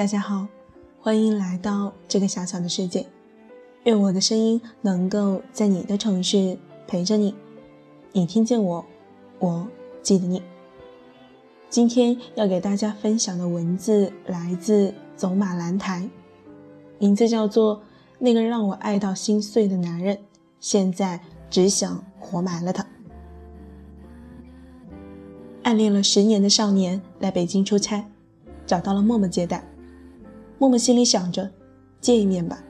大家好，欢迎来到这个小小的世界。愿我的声音能够在你的城市陪着你。你听见我，我记得你。今天要给大家分享的文字来自走马兰台，名字叫做《那个让我爱到心碎的男人》，现在只想活埋了他。暗恋了十年的少年来北京出差。找到了默默接待，默默心里想着，见一面吧，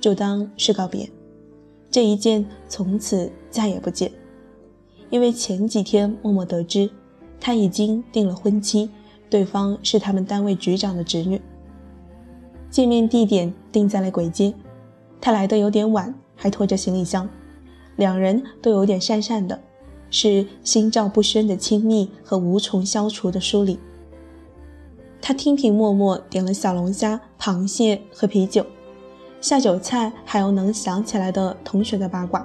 就当是告别。这一见，从此再也不见。因为前几天默默得知，他已经定了婚期，对方是他们单位局长的侄女。见面地点定在了簋街，他来的有点晚，还拖着行李箱，两人都有点讪讪的，是心照不宣的亲密和无从消除的疏离。他听凭默默点了小龙虾、螃蟹和啤酒，下酒菜还有能想起来的同学的八卦，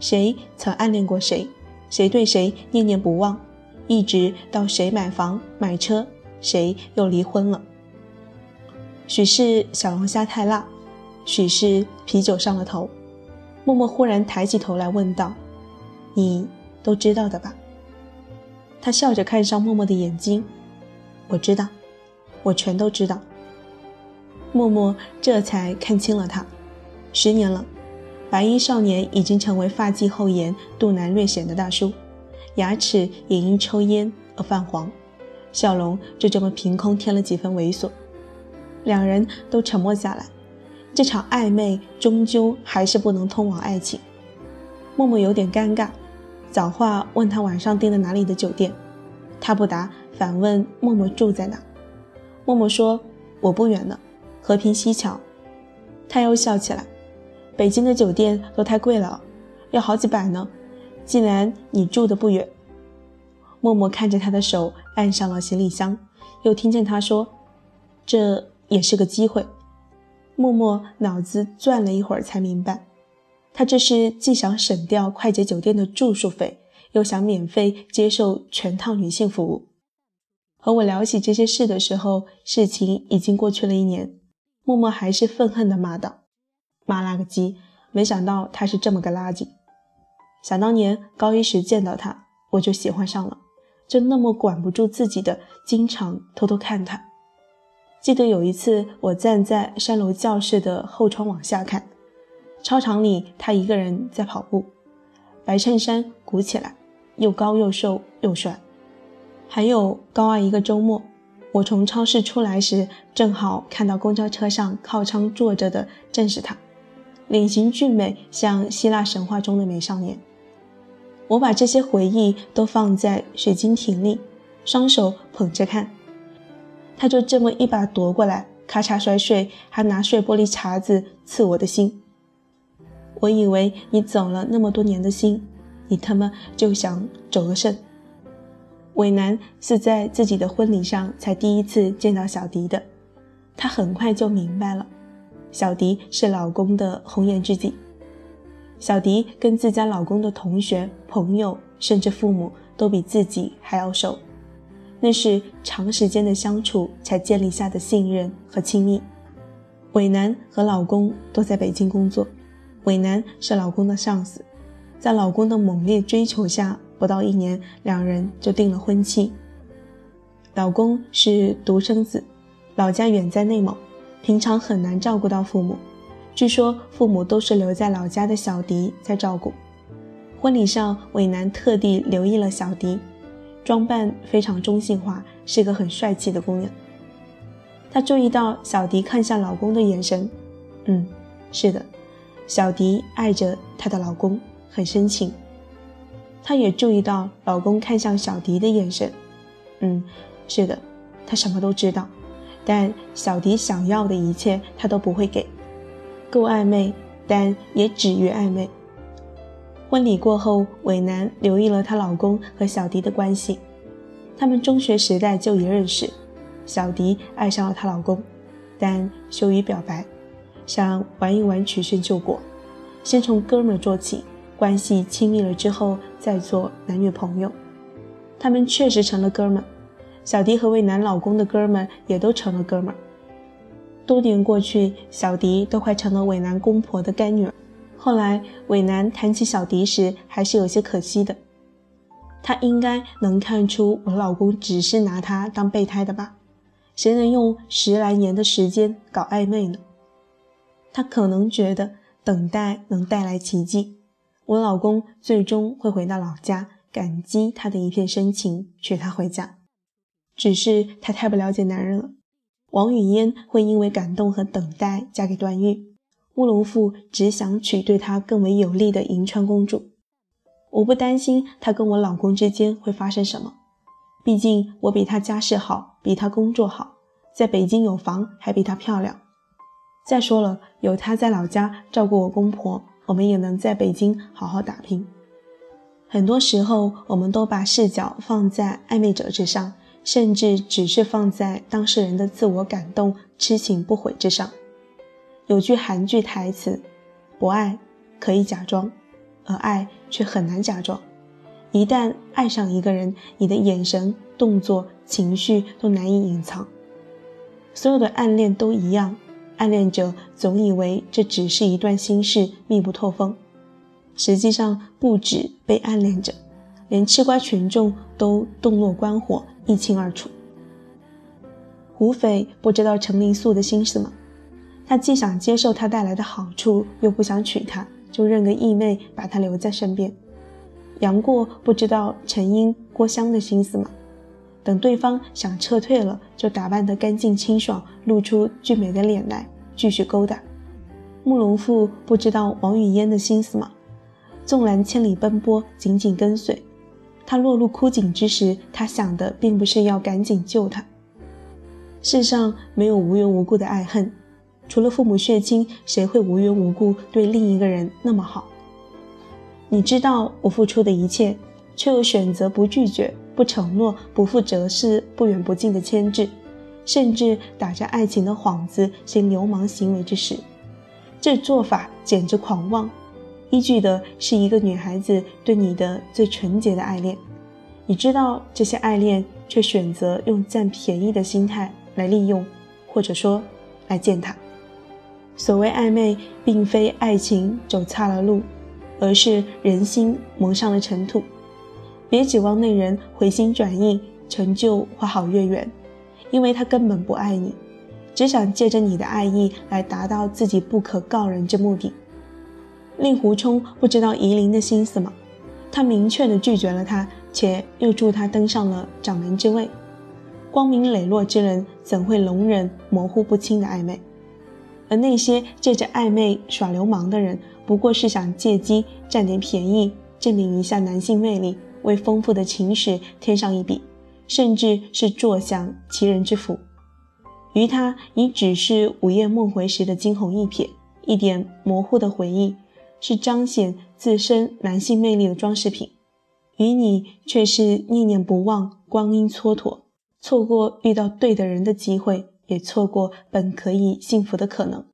谁曾暗恋过谁，谁对谁念念不忘，一直到谁买房买车，谁又离婚了。许是小龙虾太辣，许是啤酒上了头，默默忽然抬起头来问道：“你都知道的吧？”他笑着看上默默的眼睛，我知道。我全都知道。默默这才看清了他，十年了，白衣少年已经成为发际后沿、肚腩略显的大叔，牙齿也因抽烟而泛黄，笑容就这么凭空添了几分猥琐。两人都沉默下来，这场暧昧终究还是不能通往爱情。默默有点尴尬，早话问他晚上订的哪里的酒店，他不答，反问默默住在哪。默默说：“我不远了，和平西桥。”他又笑起来：“北京的酒店都太贵了，要好几百呢。既然你住的不远。”默默看着他的手按上了行李箱，又听见他说：“这也是个机会。”默默脑子转了一会儿，才明白，他这是既想省掉快捷酒店的住宿费，又想免费接受全套女性服务。和我聊起这些事的时候，事情已经过去了一年。默默还是愤恨地骂道：“妈了个鸡！没想到他是这么个垃圾。想当年高一时见到他，我就喜欢上了，就那么管不住自己的，经常偷偷看他。记得有一次，我站在三楼教室的后窗往下看，操场里他一个人在跑步，白衬衫鼓起来，又高又瘦又帅。”还有高二一个周末，我从超市出来时，正好看到公交车上靠窗坐着的正是他，脸型俊美，像希腊神话中的美少年。我把这些回忆都放在水晶瓶里，双手捧着看，他就这么一把夺过来，咔嚓摔碎，还拿碎玻璃碴子刺我的心。我以为你走了那么多年的心，你他妈就想走个肾。伟南是在自己的婚礼上才第一次见到小迪的，他很快就明白了，小迪是老公的红颜知己。小迪跟自家老公的同学、朋友，甚至父母都比自己还要熟，那是长时间的相处才建立下的信任和亲密。伟南和老公都在北京工作，伟南是老公的上司，在老公的猛烈追求下。不到一年，两人就定了婚期。老公是独生子，老家远在内蒙，平常很难照顾到父母。据说父母都是留在老家的小迪在照顾。婚礼上，伟男特地留意了小迪，装扮非常中性化，是个很帅气的姑娘。他注意到小迪看向老公的眼神，嗯，是的，小迪爱着她的老公，很深情。她也注意到老公看向小迪的眼神，嗯，是的，她什么都知道，但小迪想要的一切她都不会给，够暧昧，但也止于暧昧。婚礼过后，伟南留意了她老公和小迪的关系，他们中学时代就已认识，小迪爱上了她老公，但羞于表白，想玩一玩曲线救国，先从哥们做起。关系亲密了之后再做男女朋友，他们确实成了哥们儿。小迪和魏楠老公的哥们也都成了哥们儿。多年过去，小迪都快成了伟男公婆的干女儿。后来，伟男谈起小迪时，还是有些可惜的。他应该能看出我老公只是拿她当备胎的吧？谁能用十来年的时间搞暧昧呢？他可能觉得等待能带来奇迹，我老公最终会回到老家，感激他的一片深情，娶她回家。只是他太不了解男人了。王语嫣会因为感动和等待嫁给段誉，慕容复只想娶对他更为有利的银川公主。我不担心他跟我老公之间会发生什么，毕竟我比他家世好，比他工作好，在北京有房，还比他漂亮。再说了，有他在老家照顾我公婆，我们也能在北京好好打拼。很多时候，我们都把视角放在暧昧者之上。甚至只是放在当事人的自我感动、痴情不悔之上。有句韩剧台词：“不爱可以假装，而爱却很难假装。一旦爱上一个人，你的眼神、动作、情绪都难以隐藏。所有的暗恋都一样，暗恋者总以为这只是一段心事，密不透风。实际上，不止被暗恋者，连吃瓜群众都洞若观火。”一清二楚。胡斐不知道程灵素的心思吗？他既想接受她带来的好处，又不想娶她，就认个义妹把她留在身边。杨过不知道陈英、郭襄的心思吗？等对方想撤退了，就打扮得干净清爽，露出俊美的脸来，继续勾搭。慕容复不知道王语嫣的心思吗？纵然千里奔波，紧紧跟随。他落入枯井之时，他想的并不是要赶紧救他。世上没有无缘无故的爱恨，除了父母血亲，谁会无缘无故对另一个人那么好？你知道我付出的一切，却又选择不拒绝、不承诺、不负责是不远不近的牵制，甚至打着爱情的幌子行流氓行为之时，这做法简直狂妄。依据的是一个女孩子对你的最纯洁的爱恋，你知道这些爱恋，却选择用占便宜的心态来利用，或者说来践踏。所谓暧昧，并非爱情走差了路，而是人心蒙上了尘土。别指望那人回心转意，成就花好月圆，因为他根本不爱你，只想借着你的爱意来达到自己不可告人之目的。令狐冲不知道夷陵的心思吗？他明确地拒绝了他，且又助他登上了掌门之位。光明磊落之人怎会容忍模糊不清的暧昧？而那些借着暧昧耍流氓的人，不过是想借机占点便宜，证明一下男性魅力，为丰富的情史添上一笔，甚至是坐享其人之福。于他已只是午夜梦回时的惊鸿一瞥，一点模糊的回忆。是彰显自身男性魅力的装饰品，与你却是念念不忘，光阴蹉跎，错过遇到对的人的机会，也错过本可以幸福的可能。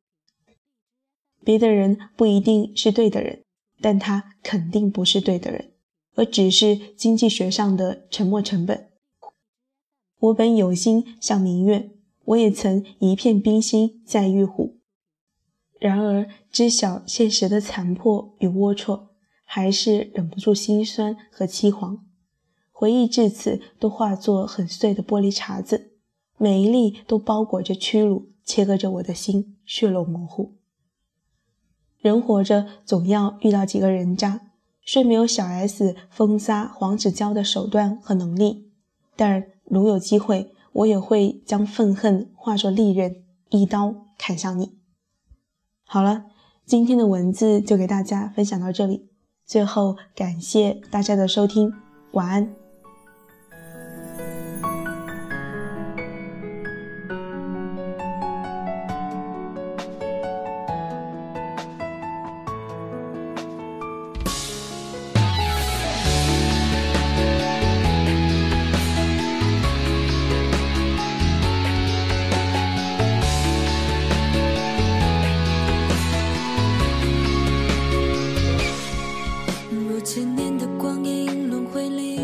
别的人不一定是对的人，但他肯定不是对的人，而只是经济学上的沉没成本。我本有心向明月，我也曾一片冰心在玉壶。然而，知晓现实的残破与龌龊，还是忍不住心酸和凄惶。回忆至此，都化作很碎的玻璃碴子，每一粒都包裹着屈辱，切割着我的心，血肉模糊。人活着，总要遇到几个人渣，虽没有小 S 封杀黄子佼的手段和能力，但如有机会，我也会将愤恨化作利刃，一刀砍向你。好了，今天的文字就给大家分享到这里。最后，感谢大家的收听，晚安。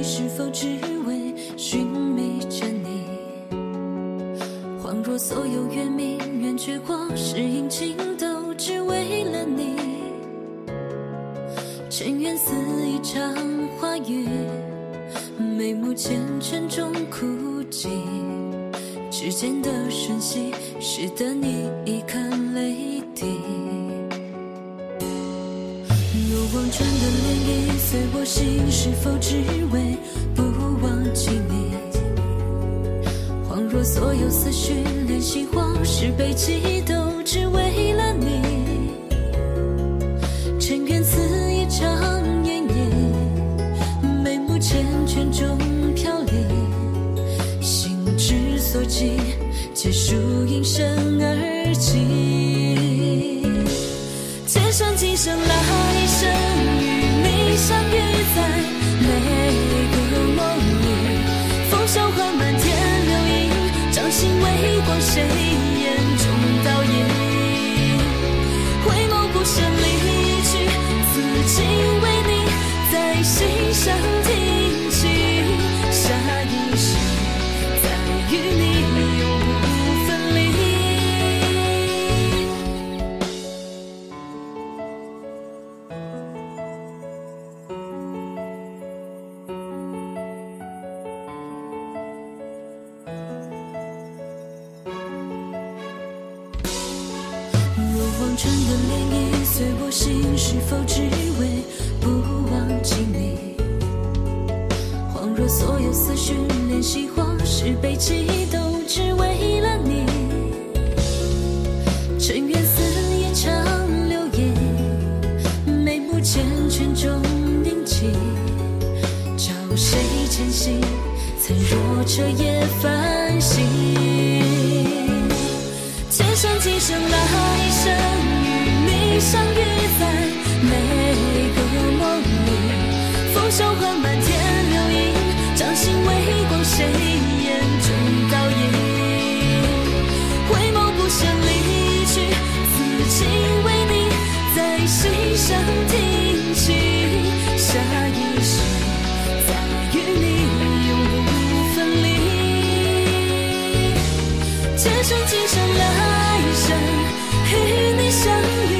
是否只为寻觅着你，恍若所有月明圆缺，或是阴晴，都只为了你。尘缘似一场花雨，眉目前尘中枯寂，指尖的瞬息，使得你一颗泪。如望穿的涟漪随我心，是否只为不忘记你？恍若所有思绪连心慌，是悲泣都只为了你。尘缘似一场烟叶，眉目缱绻中飘零，心之所寄，皆属应声而起。千山今生来思绪连心慌，是悲戚都只为了你。尘缘似一场流言，眉目缱绻中凝起。找谁前行？曾若彻夜繁星。前生今生来生，与你相遇在每个梦里。风萧缓满天流萤，掌心微光，谁眼中倒影？回眸不舍离去，此情为你在心上停栖。下一世再与你永不分离。前生今生来生，与你相遇